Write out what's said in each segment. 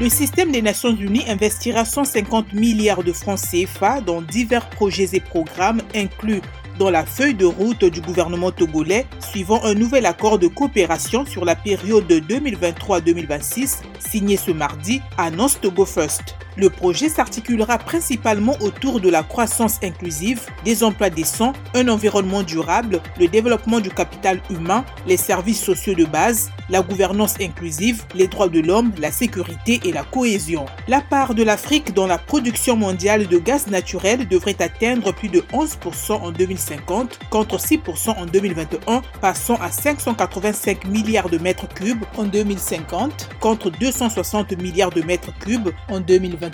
Le système des Nations Unies investira 150 milliards de francs CFA dans divers projets et programmes inclus dans la feuille de route du gouvernement togolais suivant un nouvel accord de coopération sur la période 2023-2026 signé ce mardi, annonce Togo First. Le projet s'articulera principalement autour de la croissance inclusive, des emplois décents, un environnement durable, le développement du capital humain, les services sociaux de base, la gouvernance inclusive, les droits de l'homme, la sécurité et la cohésion. La part de l'Afrique dans la production mondiale de gaz naturel devrait atteindre plus de 11% en 2050 contre 6% en 2021, passant à 585 milliards de mètres cubes en 2050 contre 260 milliards de mètres cubes en 2021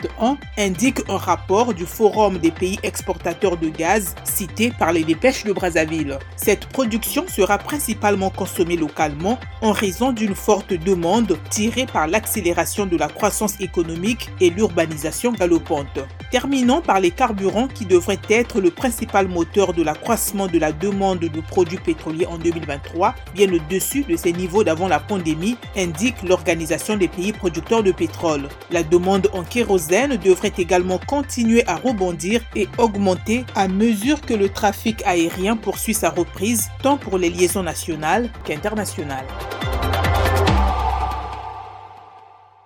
indique un rapport du Forum des pays exportateurs de gaz cité par les dépêches de Brazzaville. Cette production sera principalement consommée localement en raison d'une forte demande tirée par l'accélération de la croissance économique et l'urbanisation galopante. Terminons par les carburants qui devraient être le principal moteur de l'accroissement de la demande de produits pétroliers en 2023, bien au-dessus de ces niveaux d'avant la pandémie, indique l'Organisation des pays producteurs de pétrole. La demande en kérosène devrait également continuer à rebondir et augmenter à mesure que le trafic aérien poursuit sa reprise tant pour les liaisons nationales qu'internationales.